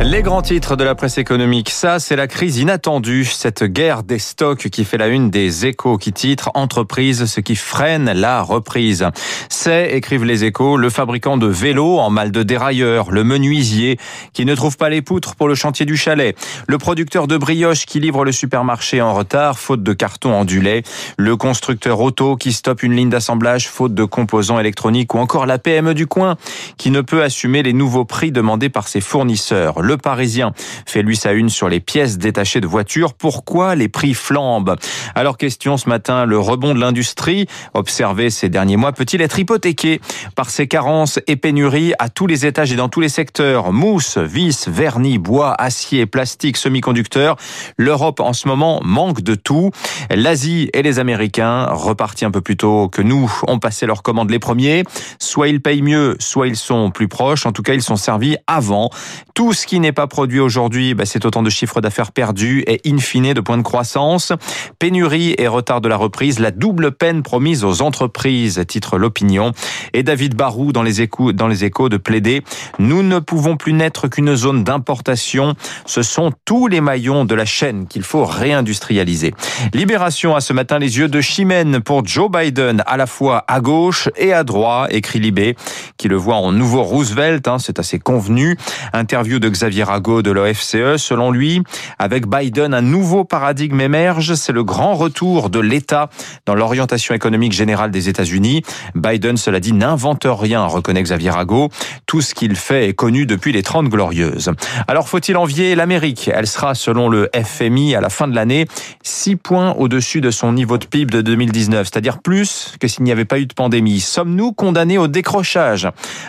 Les grands titres de la presse économique, ça c'est la crise inattendue, cette guerre des stocks qui fait la une des échos qui titre Entreprise, ce qui freine la reprise. C'est, écrivent les échos, le fabricant de vélos en mal de dérailleur, le menuisier qui ne trouve pas les poutres pour le chantier du chalet, le producteur de brioche qui livre le supermarché en retard faute de carton ondulé, le constructeur auto qui stoppe une ligne d'assemblage faute de composants électroniques ou encore la PME du coin qui ne peut assumer les nouveaux prix demandés par ses fournisseurs. Le Parisien fait lui sa une sur les pièces détachées de voitures. Pourquoi les prix flambent? Alors question ce matin, le rebond de l'industrie observé ces derniers mois peut-il être hypothéqué par ces carences et pénuries à tous les étages et dans tous les secteurs? Mousse, vis, vernis, bois, acier, plastique, semi-conducteurs. L'Europe en ce moment manque de tout. L'Asie et les Américains, repartis un peu plus tôt que nous, ont passé leurs commandes les premiers. Soit ils payent mieux, soit ils sont plus proches. En tout cas, ils sont avant. Tout ce qui n'est pas produit aujourd'hui, bah, c'est autant de chiffres d'affaires perdus et in fine de points de croissance. Pénurie et retard de la reprise, la double peine promise aux entreprises, titre l'opinion. Et David Barou dans les échos, dans les échos de plaider, nous ne pouvons plus n'être qu'une zone d'importation. Ce sont tous les maillons de la chaîne qu'il faut réindustrialiser. Libération à ce matin les yeux de Chimène pour Joe Biden, à la fois à gauche et à droite, écrit Libé, qui le voit en nouveau Roosevelt, hein, c'est assez convenu. Interview de Xavier Rago de l'OFCE. Selon lui, avec Biden, un nouveau paradigme émerge. C'est le grand retour de l'État dans l'orientation économique générale des États-Unis. Biden, cela dit, n'invente rien, reconnaît Xavier Rago. Tout ce qu'il fait est connu depuis les 30 glorieuses. Alors faut-il envier l'Amérique? Elle sera, selon le FMI, à la fin de l'année, 6 points au-dessus de son niveau de PIB de 2019, c'est-à-dire plus que s'il n'y avait pas eu de pandémie. Sommes-nous condamnés au décrochage?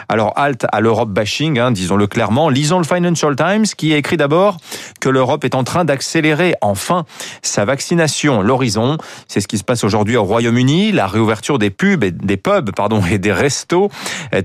Alors halte à l'Europe bashing, disons-le clairement. Lisons le Financial Times qui écrit d'abord que l'Europe est en train d'accélérer enfin sa vaccination. L'horizon, c'est ce qui se passe aujourd'hui au Royaume-Uni, la réouverture des pubs et des pubs pardon et des restos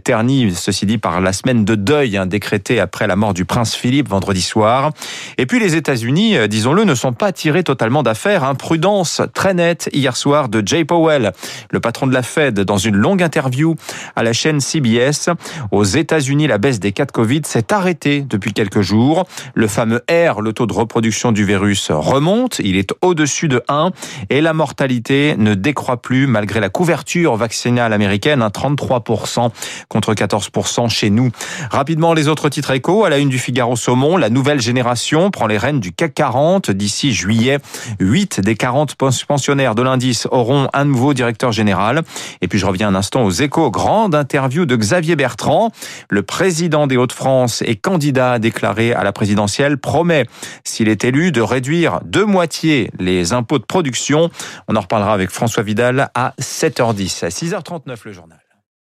terni ceci dit par la semaine de deuil hein, décrétée après la mort du prince Philippe vendredi soir. Et puis les États-Unis, euh, disons-le, ne sont pas tirés totalement d'affaire. Hein. Prudence très nette hier soir de Jay Powell, le patron de la Fed, dans une longue interview à la chaîne CBS. Aux États-Unis, la baisse des cas Covid s'est arrêtée depuis quelques jours. Le fameux R, le taux de reproduction du virus, remonte. Il est au-dessus de 1 et la mortalité ne décroît plus malgré la couverture vaccinale américaine, 33% contre 14% chez nous. Rapidement, les autres titres échos. À la une du Figaro Saumon, la nouvelle génération prend les rênes du CAC 40 d'ici juillet. 8 des 40 pensionnaires de l'indice auront un nouveau directeur général. Et puis je reviens un instant aux échos. Grande interview de Xavier Bertrand, le président des Hauts-de-France et candidat déclaré à la présidentielle, promet, s'il est élu, de réduire de moitié les impôts de production. On en reparlera avec François Vidal à 7h10, à 6h39 le journal.